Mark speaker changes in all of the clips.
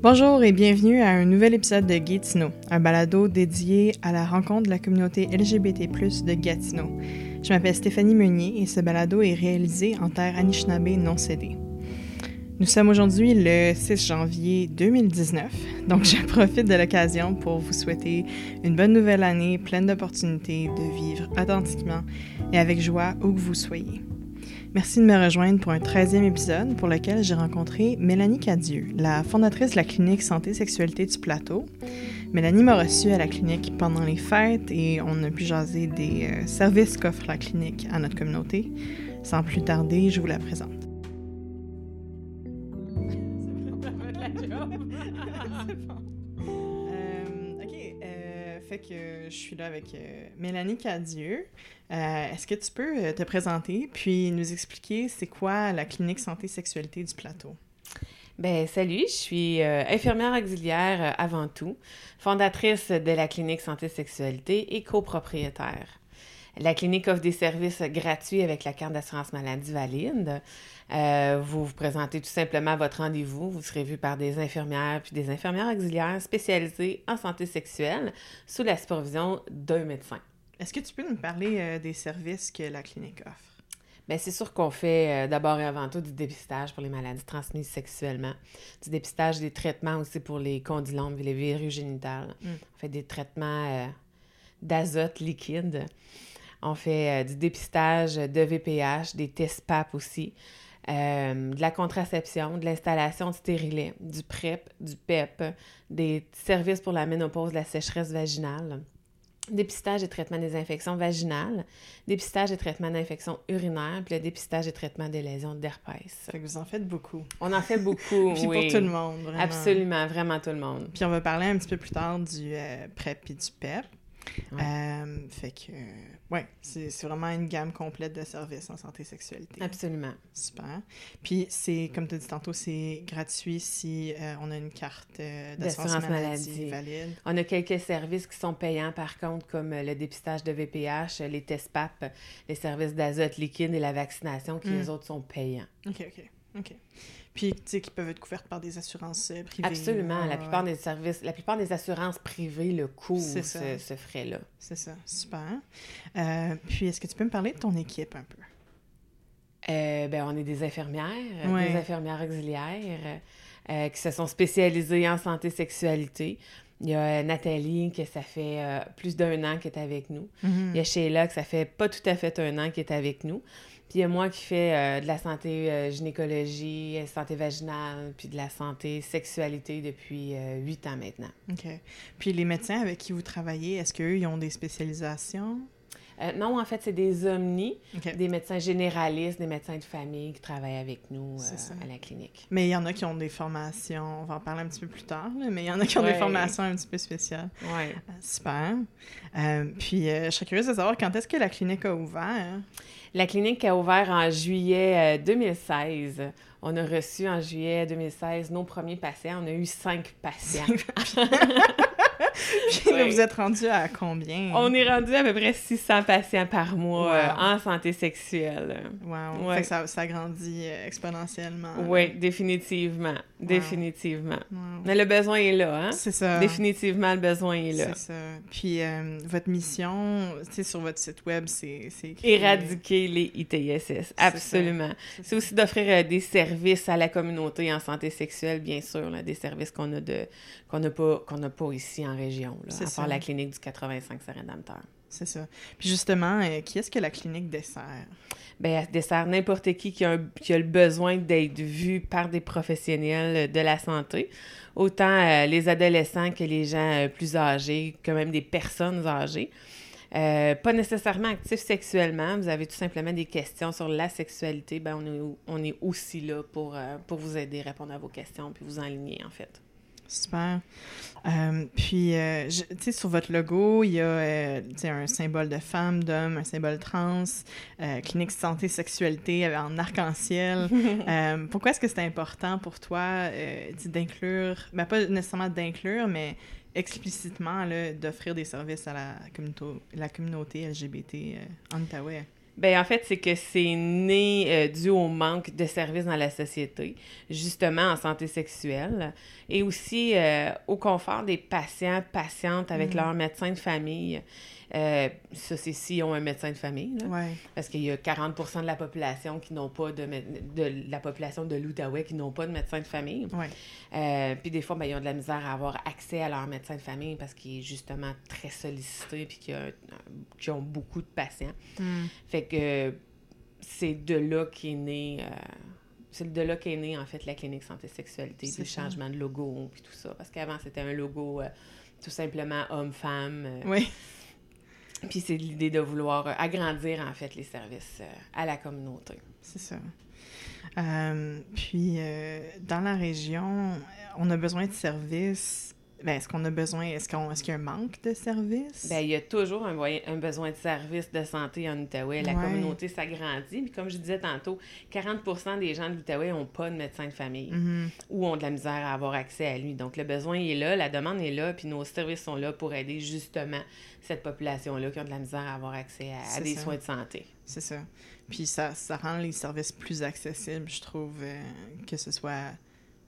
Speaker 1: Bonjour et bienvenue à un nouvel épisode de Gatineau, un balado dédié à la rencontre de la communauté LGBT+ de Gatineau. Je m'appelle Stéphanie Meunier et ce balado est réalisé en terre Anishinaabe non cédée. Nous sommes aujourd'hui le 6 janvier 2019, donc je profite de l'occasion pour vous souhaiter une bonne nouvelle année pleine d'opportunités de vivre authentiquement et avec joie où que vous soyez. Merci de me rejoindre pour un 13e épisode pour lequel j'ai rencontré Mélanie Cadieux, la fondatrice de la clinique Santé Sexualité du Plateau. Mélanie m'a reçue à la clinique pendant les fêtes et on a pu jaser des euh, services qu'offre la clinique à notre communauté. Sans plus tarder, je vous la présente. Je suis là avec euh, Mélanie Cadieux. Euh, Est-ce que tu peux euh, te présenter puis nous expliquer c'est quoi la clinique santé sexualité du plateau?
Speaker 2: Ben salut, je suis infirmière auxiliaire avant tout, fondatrice de la clinique santé sexualité et copropriétaire. La clinique offre des services gratuits avec la carte d'assurance maladie valide. Euh, vous vous présentez tout simplement à votre rendez-vous. Vous serez vu par des infirmières puis des infirmières auxiliaires spécialisées en santé sexuelle sous la supervision d'un médecin.
Speaker 1: Est-ce que tu peux nous parler euh, des services que la clinique offre?
Speaker 2: Bien, c'est sûr qu'on fait euh, d'abord et avant tout du dépistage pour les maladies transmises sexuellement, du dépistage des traitements aussi pour les condylomes et les virus génitales.
Speaker 1: Mm.
Speaker 2: On fait des traitements euh, d'azote liquide. On fait euh, du dépistage de VPH, des tests PAP aussi, euh, de la contraception, de l'installation de stérilet, du PrEP, du PEP, des services pour la ménopause, la sécheresse vaginale. Dépistage et traitement des infections vaginales, dépistage et traitement d'infections urinaires, puis le dépistage et traitement des lésions d'herpès.
Speaker 1: Fait que vous en faites beaucoup.
Speaker 2: On en fait beaucoup,
Speaker 1: Puis
Speaker 2: oui.
Speaker 1: pour tout le monde, vraiment.
Speaker 2: Absolument, vraiment tout le monde.
Speaker 1: Puis on va parler un petit peu plus tard du euh, PrEP et du PEP.
Speaker 2: Ouais.
Speaker 1: Euh, fait que, euh, ouais, c'est vraiment une gamme complète de services en santé sexualité.
Speaker 2: Absolument.
Speaker 1: Super. Puis c'est, comme tu as dit tantôt, c'est gratuit si euh, on a une carte euh, d'assurance maladie,
Speaker 2: maladie.
Speaker 1: valide.
Speaker 2: On a quelques services qui sont payants, par contre, comme le dépistage de VPH, les tests PAP, les services d'azote liquide et la vaccination, qui,
Speaker 1: Mm.
Speaker 2: les autres, sont payants.
Speaker 1: OK, OK, OK. Puis, tu sais, qui peuvent être couvertes par des assurances euh, privées.
Speaker 2: Absolument. La plupart des services, la plupart des assurances privées le couvrent, ce, ce frais-là.
Speaker 1: C'est ça, super. Euh, puis, est-ce que tu peux me parler de ton équipe un peu?
Speaker 2: Euh, ben, on est des infirmières,
Speaker 1: Ouais.
Speaker 2: des infirmières auxiliaires qui se sont spécialisées en santé sexualité. Il y a Nathalie, que ça fait euh, plus d'un an qui est avec nous.
Speaker 1: Mhm.
Speaker 2: Il y a Sheila, que ça fait pas tout à fait un an qui est avec nous. Puis il y a moi qui fais euh, de la santé euh, gynécologie, euh, santé vaginale, puis de la santé sexualité depuis huit ans maintenant.
Speaker 1: OK. Puis, les médecins avec qui vous travaillez, est-ce qu'eux, ils ont des spécialisations?
Speaker 2: Euh, non, en fait, c'est des omnis, des médecins généralistes, des médecins de famille qui travaillent avec nous euh, à la clinique.
Speaker 1: Mais il y en a qui ont des formations, on va en parler un petit peu plus tard, là, mais il y en a qui ont des formations un petit peu spéciales.
Speaker 2: Ouais.
Speaker 1: Ah, Super. Euh, puis, euh, je serais curieuse de savoir quand est-ce que la clinique a ouvert?
Speaker 2: La clinique a ouvert en juillet euh, 2016. On a reçu en juillet 2016 nos premiers patients. On a eu cinq patients.
Speaker 1: Puis là,
Speaker 2: Ouais.
Speaker 1: vous êtes rendu à combien?
Speaker 2: On est rendu à peu près 600 patients par mois
Speaker 1: Wow.
Speaker 2: euh, en santé sexuelle.
Speaker 1: Wow.
Speaker 2: Ouais.
Speaker 1: Fait que ça, ça grandit euh, exponentiellement.
Speaker 2: Oui, définitivement. Définitivement.
Speaker 1: Wow.
Speaker 2: Mais le besoin est là, hein?
Speaker 1: C'est ça.
Speaker 2: Définitivement, le besoin est là.
Speaker 1: C'est ça. Puis, euh, votre mission, tu sais, sur votre site web, c'est écrit...
Speaker 2: Éradiquer les ITSS, absolument.
Speaker 1: C'est
Speaker 2: aussi d'offrir euh, des services à la communauté en santé sexuelle, bien sûr, là, des services qu'on a de qu'on n'a pas qu'on n'a pas ici en région, là, à
Speaker 1: ça.
Speaker 2: part la clinique du 85 Saint-Rédempteur.
Speaker 1: C'est ça. Puis justement, euh, qui est-ce que la clinique dessert?
Speaker 2: Ben, elle dessert n'importe qui qui a, un- qui a le besoin d'être vu par des professionnels de la santé, autant euh, les adolescents que les gens euh, plus âgés, que même des personnes âgées. Euh, pas nécessairement actifs sexuellement, vous avez tout simplement des questions sur la sexualité, ben on est, on est aussi là pour, euh, pour vous aider, répondre à vos questions, puis vous enligner en fait.
Speaker 1: Super. Euh, puis, euh, tu sais, sur votre logo, il y a euh, un symbole de femme, d'homme, un symbole trans, clinique santé sexualité en arc-en-ciel. Pourquoi est-ce que c'est important pour toi d'inclure, ben pas nécessairement d'inclure, mais explicitement d'offrir des services à la, communauté la communauté LGBT en Outaouais?
Speaker 2: Ben en fait, c'est que c'est né euh, dû au manque de services dans la société, justement en santé sexuelle, et aussi euh, au confort des patients, patientes avec leur médecin de famille. Euh, ça, c'est s'ils ont un médecin de famille. Là,
Speaker 1: Ouais.
Speaker 2: Parce qu'il y a 40% de la population qui n'ont pas de, de la population de l'Outaouais qui n'ont pas de médecin de famille.
Speaker 1: Ouais.
Speaker 2: Euh, puis des fois, ben, ils ont de la misère à avoir accès à leur médecin de famille parce qu'il est justement très sollicité puis qu'ils ont beaucoup de patients.
Speaker 1: Hmm.
Speaker 2: Fait que c'est de là qu'est né. euh, c'est de là qu'est né, en fait, la clinique santé sexualité,
Speaker 1: C'est
Speaker 2: puis le changement de logo, puis tout ça. Parce qu'avant, c'était un logo euh, tout simplement homme-femme. euh,
Speaker 1: Oui.
Speaker 2: Puis c'est l'idée de vouloir euh, agrandir, en fait, les services euh, à la communauté.
Speaker 1: C'est ça. Euh, puis, dans la région, on a besoin de services. Ben, est-ce qu'on a besoin, est-ce qu'on, est-ce qu'il y a un manque de services?
Speaker 2: Bien, il y a toujours un, moyen- un besoin de services de santé en Outaouais. La
Speaker 1: Ouais.
Speaker 2: communauté s'agrandit. Puis comme je disais tantôt, 40 des gens de l'Outaouais n'ont pas de médecin de famille
Speaker 1: Mhm.
Speaker 2: ou ont de la misère à avoir accès à lui. Donc le besoin est là, la demande est là, puis nos services sont là pour aider justement cette population-là qui ont de la misère à avoir accès à, des
Speaker 1: ça.
Speaker 2: soins de santé.
Speaker 1: C'est ça. Puis ça, ça rend les services plus accessibles, je trouve, euh, que ce soit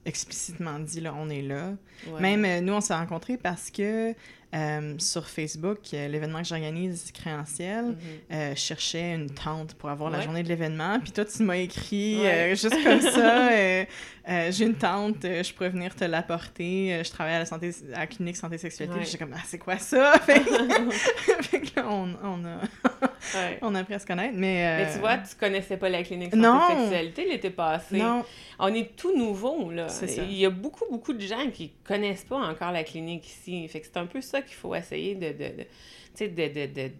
Speaker 1: explicitement dit, là, on est là.
Speaker 2: Ouais.
Speaker 1: Même euh, nous, on s'est rencontrés parce que euh, sur Facebook, euh, l'événement que j'organise, Créanciel,
Speaker 2: Mhm.
Speaker 1: euh, je cherchais une tente pour avoir la journée de l'événement. Puis toi, tu m'as écrit
Speaker 2: Ouais.
Speaker 1: euh, juste comme ça euh, euh, J'ai une tente, euh, je pourrais venir te l'apporter. Euh, je travaille à la, santé, à la clinique santé sexualité.
Speaker 2: Ouais.
Speaker 1: J'étais comme Ah, c'est quoi ça? Fait, que- fait que là, on, on, a, on a appris à se connaître. Mais, euh,
Speaker 2: Mais tu vois, tu connaissais pas la clinique santé
Speaker 1: non.
Speaker 2: sexualité l'été passé.
Speaker 1: non,
Speaker 2: On est tout nouveau, là. Il y a beaucoup, beaucoup de gens qui connaissent pas encore la clinique ici. Fait que c'est un peu ça qu'il faut essayer de... de, de tu sais, de, de, de-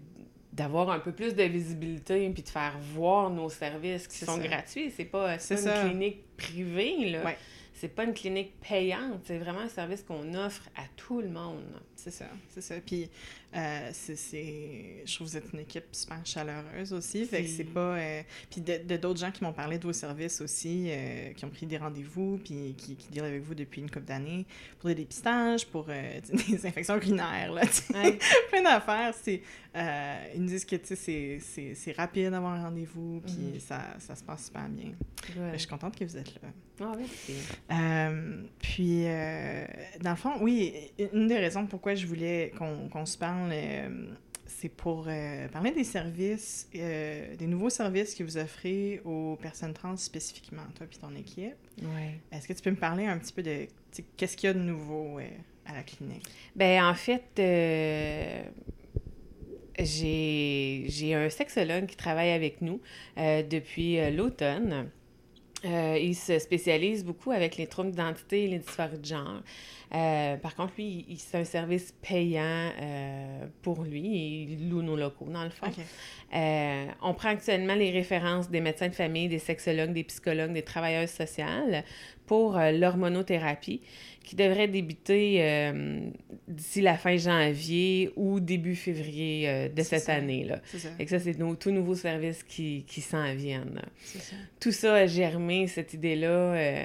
Speaker 2: d'avoir un peu plus de visibilité puis de faire voir nos services qui sont
Speaker 1: ça.
Speaker 2: gratuits. C'est pas, c'est
Speaker 1: ça.
Speaker 2: une clinique privée, là.
Speaker 1: Ouais.
Speaker 2: C'est pas une clinique payante. C'est vraiment un service qu'on offre à tout le monde.
Speaker 1: C'est ça, c'est ça. Puis, euh, c'est, c'est- je trouve que vous êtes une équipe super chaleureuse aussi. Fait que
Speaker 2: C'est-
Speaker 1: pas. euh, Puis, de, d'autres gens qui m'ont parlé de vos services aussi, euh, qui ont pris des rendez-vous, puis qui, qui dealent avec vous depuis une couple d'années pour des dépistages, pour des infections urinaires, là.
Speaker 2: Ouais.
Speaker 1: plein d'affaires. C'est, ils me disent que tu sais, c'est, c'est, c'est rapide d'avoir un rendez-vous, puis
Speaker 2: Mhm.
Speaker 1: ça, ça se passe super bien.
Speaker 2: Ouais.
Speaker 1: Je suis contente que vous êtes là.
Speaker 2: Ah, merci.
Speaker 1: Puis, dans le fond, oui, une des raisons pourquoi je voulais qu'on se parle, euh, c'est pour euh, parler des services, euh, des nouveaux services que vous offrez aux personnes trans spécifiquement, toi puis ton équipe.
Speaker 2: Ouais.
Speaker 1: Est-ce que tu peux me parler un petit peu de qu'est-ce qu'il y a de nouveau à la clinique?
Speaker 2: Ben, en fait, j'ai j'ai un sexologue qui travaille avec nous euh, depuis euh, l'automne. Euh, il se spécialise beaucoup avec les troubles d'identité et les dysphories de genre. Euh, par contre, lui, il- c'est un service payant euh, pour lui. Il loue nos locaux, dans le fond. On prend actuellement les références des médecins de famille, des sexologues, des psychologues, des travailleuses sociales pour l'hormonothérapie qui devrait débuter euh, d'ici la fin janvier ou début février euh, de cette année-là. Et que ça, c'est nos tout nouveaux services qui, qui s'en viennent.
Speaker 1: Ça.
Speaker 2: Tout ça a germé, cette idée-là, euh,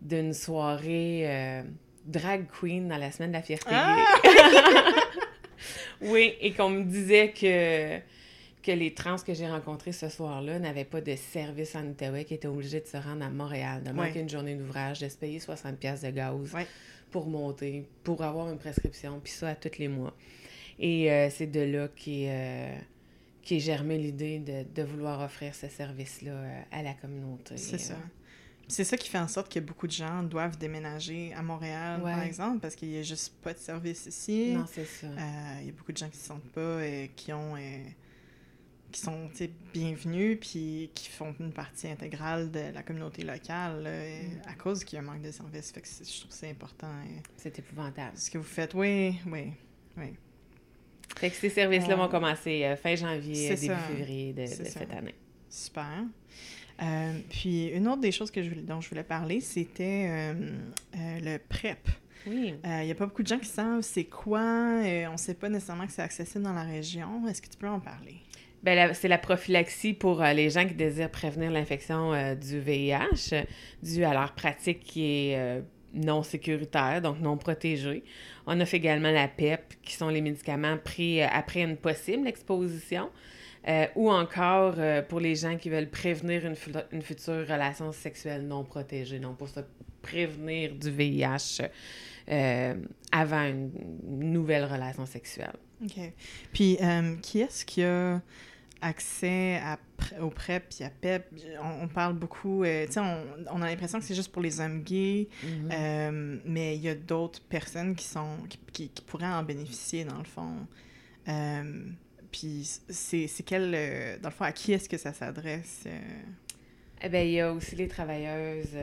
Speaker 2: d'une soirée drag queen dans la semaine de la fierté.
Speaker 1: Ah!
Speaker 2: oui, et qu'on me disait que, que les trans que j'ai rencontrés ce soir-là n'avaient pas de service en Outaouais, qui étaient obligés de se rendre à Montréal, de manquer
Speaker 1: Ouais.
Speaker 2: une journée d'ouvrage, de se payer 60$ piastres de gaz
Speaker 1: Ouais.
Speaker 2: pour monter, pour avoir une prescription, puis ça à tous les mois. Et euh, c'est de là qu'est euh, germée l'idée de, de vouloir offrir ce service-là euh, à la communauté.
Speaker 1: C'est
Speaker 2: Euh,
Speaker 1: ça. C'est ça qui fait en sorte que beaucoup de gens doivent déménager à Montréal, par exemple, parce qu'il n'y a juste pas de service ici.
Speaker 2: Non, c'est ça.
Speaker 1: Euh, Il y a beaucoup de gens qui ne se sentent pas, euh, qui ont... qui sont bienvenus, puis qui font une partie intégrale de la communauté locale, là,
Speaker 2: Mm.
Speaker 1: à cause qu'il y a un manque de services. Fait que c'est- je trouve que c'est important. euh,
Speaker 2: C'est épouvantable.
Speaker 1: ce que vous faites, oui, oui, oui.
Speaker 2: Fait que ces services-là
Speaker 1: On-
Speaker 2: vont commencer euh, fin janvier, début
Speaker 1: ça.
Speaker 2: février de, cette année.
Speaker 1: Super. Euh, puis une autre des choses que je dont je voulais parler, c'était euh, le PrEP.
Speaker 2: Oui.
Speaker 1: Il n'y a pas beaucoup de gens qui savent c'est quoi. euh, on ne sait pas nécessairement que c'est accessible dans la région. Est-ce que tu peux en parler?
Speaker 2: Ben, c'est la prophylaxie pour euh, les gens qui désirent prévenir l'infection euh, du VIH, due à leur pratique qui est euh, non sécuritaires, donc non protégés. On offre également la PEP, qui sont les médicaments pris après une possible exposition. ou encore pour les gens qui veulent prévenir une, future relation sexuelle non protégée, donc pour se prévenir du VIH avant une, nouvelle relation sexuelle.
Speaker 1: OK. Puis, qui est-ce qui a accès à, au PrEP et à PEP? On, parle beaucoup, euh, tu sais, on, on, a l'impression que c'est juste pour les hommes gays, mm-hmm. euh, mais il y a d'autres personnes qui, sont, qui, qui, pourraient en bénéficier, dans le fond. Euh, puis c'est quel, dans le fond, à qui est-ce que ça s'adresse?
Speaker 2: Eh bien, il y a aussi les travailleuses,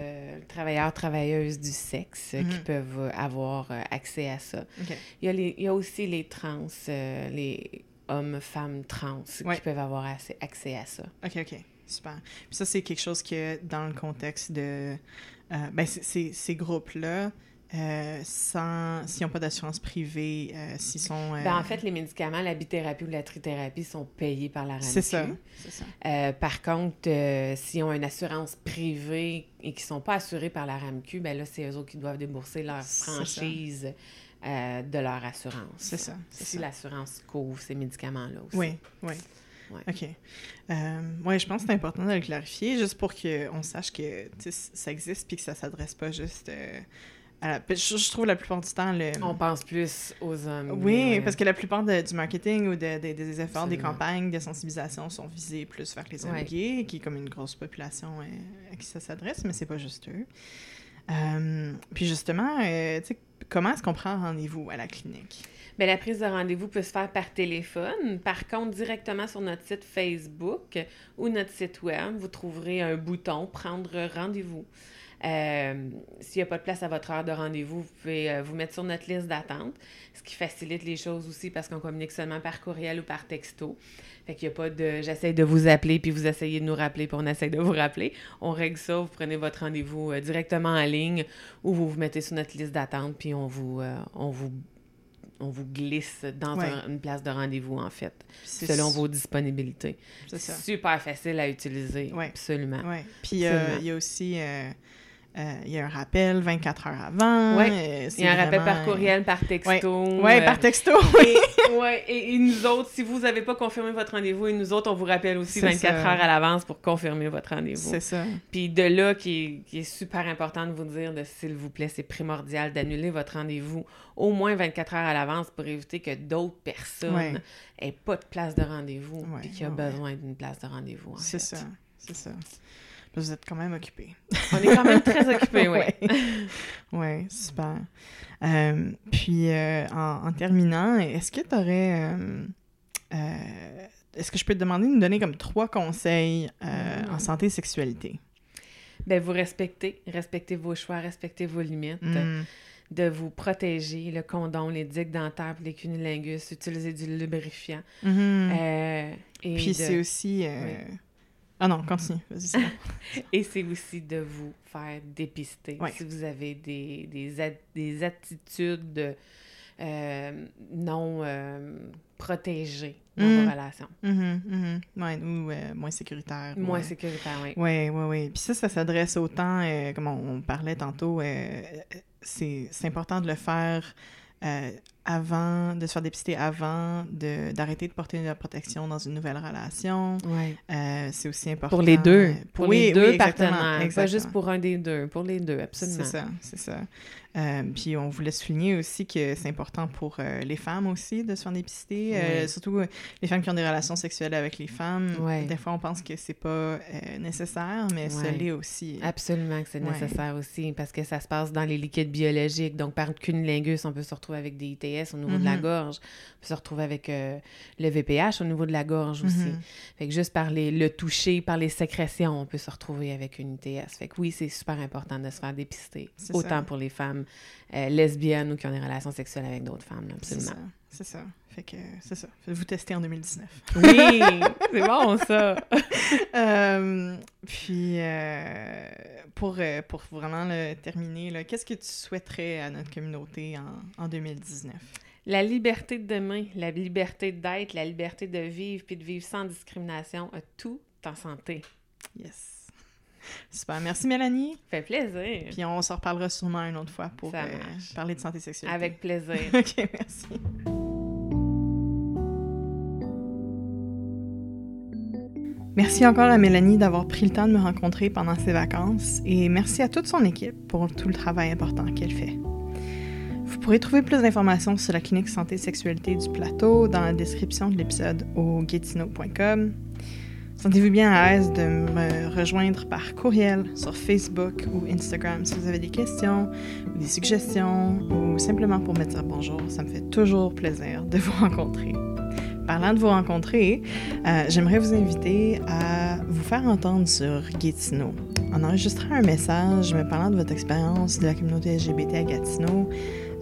Speaker 2: travailleurs, travailleuses du sexe qui mm-hmm. peuvent avoir accès à ça. Il, y a les, il y a aussi les trans, les hommes, femmes, trans qui peuvent avoir accès à ça.
Speaker 1: OK, OK. Super. Puis ça, c'est quelque chose que, dans le contexte de... Euh, ben, ces groupes-là, euh, sans, s'ils n'ont pas d'assurance privée, euh, s'ils sont...
Speaker 2: Ben, en fait, les médicaments, la bithérapie ou la trithérapie sont payés par la RAMQ.
Speaker 1: C'est ça, c'est
Speaker 2: ça. par contre, s'ils ont une assurance privée et qu'ils ne sont pas assurés par la RAMQ, ben là, c'est eux autres qui doivent débourser leur franchise euh, de leur assurance.
Speaker 1: C'est ça.
Speaker 2: Si l'assurance couvre ces médicaments-là aussi.
Speaker 1: Oui, oui. OK. Euh, oui, je pense que c'est important de le clarifier, juste pour qu'on sache que ça existe puis que ça ne s'adresse pas juste euh, à la... Je, trouve la plupart du temps... Le...
Speaker 2: On pense plus aux hommes.
Speaker 1: Oui, parce que la plupart du marketing ou des efforts, des campagnes de sensibilisation sont visés plus vers les hommes gays, qui est comme une grosse population à qui ça s'adresse, mais c'est pas juste eux. puis justement, sais, Comment est-ce qu'on prend rendez-vous à la clinique?
Speaker 2: Bien, la prise de rendez-vous peut se faire par téléphone. Par contre, directement sur notre site Facebook ou notre site web, vous trouverez un bouton Prendre rendez-vous. Euh, s'il n'y a pas de place à votre heure de rendez-vous, vous pouvez euh, vous mettre sur notre liste d'attente, ce qui facilite les choses aussi parce qu'on communique seulement par courriel ou par texto. Fait qu'il n'y a pas de j'essaie de vous appeler puis vous essayez de nous rappeler puis on essaie de vous rappeler. On règle ça, vous prenez votre rendez-vous euh, directement en ligne ou vous vous mettez sur notre liste d'attente puis on vous, on vous on vous glisse dans une place de rendez-vous, en fait, selon vos disponibilités. C'est super facile à utiliser, absolument.
Speaker 1: Puis il y a aussi euh, il y a un rappel 24 heures avant.
Speaker 2: Oui. Euh, il y a un rappel par courriel, par texto.
Speaker 1: Oui, ouais, par texto.
Speaker 2: Oui. ouais, et, nous autres, si vous n'avez pas confirmé votre rendez-vous, et nous autres, on vous rappelle aussi 24 heures à l'avance pour confirmer votre rendez-vous.
Speaker 1: C'est ça.
Speaker 2: Puis de là, qui est, qui est, super important de vous dire, de s'il vous plaît, c'est primordial d'annuler votre rendez-vous au moins 24 heures à l'avance pour éviter que d'autres personnes n'aient pas de place de rendez-vous et qui ont besoin d'une place de rendez-vous.
Speaker 1: C'est ça. C'est ça. Vous êtes quand même occupé.
Speaker 2: On est quand même très occupé, oui.
Speaker 1: Oui, super. Euh, puis, euh, en, terminant, est-ce que tu aurais. Euh, est-ce que je peux te demander de nous donner comme trois conseils mm-hmm. en santé et sexualité?
Speaker 2: Bien, vous respectez. Respectez vos choix, respectez vos limites. Mm. De vous protéger, le condom, les digues dentaires, les cunilingus, utiliser du lubrifiant.
Speaker 1: Mm-hmm. et Puis c'est aussi. Ah non, continue.
Speaker 2: Et c'est aussi de vous faire dépister. Si vous avez des, des, des attitudes euh, non euh, protégées dans vos mhm. relations.
Speaker 1: Mm ou euh, moins sécuritaires.
Speaker 2: Moins sécuritaires, oui.
Speaker 1: Oui, oui, oui. Puis ça, ça s'adresse autant, comme on, parlait tantôt, c'est important de le faire avant, de se faire dépister avant d'arrêter de, porter la protection dans une nouvelle relation.
Speaker 2: Ouais.
Speaker 1: Euh, c'est aussi important.
Speaker 2: Pour les deux. Pour les deux partenaires. Pas juste pour un des deux. Pour les deux, absolument.
Speaker 1: C'est ça, c'est ça. Euh, puis on voulait souligner aussi que c'est important pour euh, les femmes aussi de se faire dépister, euh, surtout les femmes qui ont des relations sexuelles avec les femmes. Des fois, on pense que c'est pas nécessaire, mais ça l'est aussi.
Speaker 2: Absolument que c'est nécessaire aussi, parce que ça se passe dans les liquides biologiques. Donc, par cunilingus, on peut se retrouver avec des ITS au niveau de la mhm. gorge. On peut se retrouver avec le VPH au niveau de la gorge aussi. Mhm. Fait que juste par le toucher, par les sécrétions, on peut se retrouver avec une ITS. Fait que oui, c'est super important de se faire dépister, autant pour les femmes euh, lesbiennes ou qui ont des relations sexuelles avec d'autres femmes, absolument.
Speaker 1: C'est ça. Fait que c'est ça. Vous tester en 2019.
Speaker 2: Oui, c'est bon ça.
Speaker 1: Euh, puis euh, pour, pour vraiment le terminer, qu'est-ce que tu souhaiterais à notre communauté en, en 2019?
Speaker 2: La liberté de demain, la liberté d'être, la liberté de vivre, puis de vivre sans discrimination, tout en santé.
Speaker 1: Yes. Super. Merci, Mélanie.
Speaker 2: Fait plaisir.
Speaker 1: Puis on se reparlera sûrement une autre fois pour euh, parler de santé sexuelle.
Speaker 2: Avec plaisir.
Speaker 1: OK, merci. Merci encore à Mélanie d'avoir pris le temps de me rencontrer pendant ses vacances et merci à toute son équipe pour tout le travail important qu'elle fait. Vous pourrez trouver plus d'informations sur la clinique santé sexualité du plateau dans la description de l'épisode au gatineau.com. Sentez-vous bien à l'aise de me rejoindre par courriel sur Facebook ou Instagram si vous avez des questions ou des suggestions ou simplement pour me dire bonjour. Ça me fait toujours plaisir de vous rencontrer. Parlant de vous rencontrer, euh, j'aimerais vous inviter à vous faire entendre sur Gatineau. En enregistrant un message me parlant de votre expérience de la communauté LGBT à Gatineau,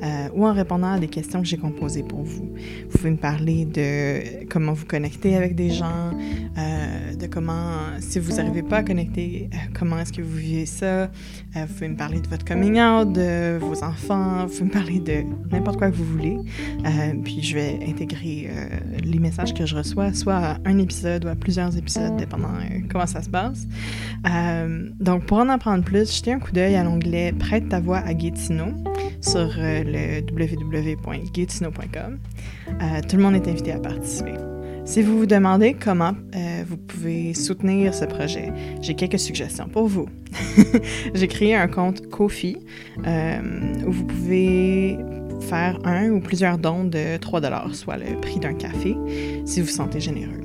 Speaker 1: euh, ou en répondant à des questions que j'ai composées pour vous. Vous pouvez me parler de comment vous connectez avec des gens, euh, comment, si vous n'arrivez pas à connecter, euh, comment est-ce que vous vivez ça? Euh, vous pouvez me parler de votre coming out, de vos enfants, vous pouvez me parler de n'importe quoi que vous voulez. Euh, puis je vais intégrer les messages que je reçois, soit à un épisode ou à plusieurs épisodes, dépendant comment ça se passe. Donc, pour en apprendre plus, jetez un coup d'œil à l'onglet Prête ta voix à Gatineau sur le www.gatineau.com. Tout le monde est invité à participer. Si vous vous demandez comment euh, vous pouvez soutenir ce projet, j'ai quelques suggestions pour vous. j'ai créé un compte Kofi euh, où vous pouvez faire un ou plusieurs dons de 3 soit le prix d'un café, si vous vous sentez généreux.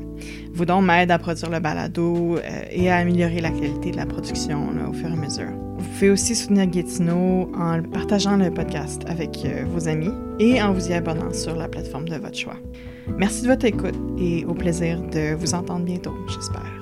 Speaker 1: Vos dons m'aident à produire le balado euh, et à améliorer la qualité de la production au fur et à mesure. Vous pouvez aussi soutenir Gatineau en partageant le podcast avec vos amis et en vous y abonnant sur la plateforme de votre choix. Merci de votre écoute et au plaisir de vous entendre bientôt, j'espère.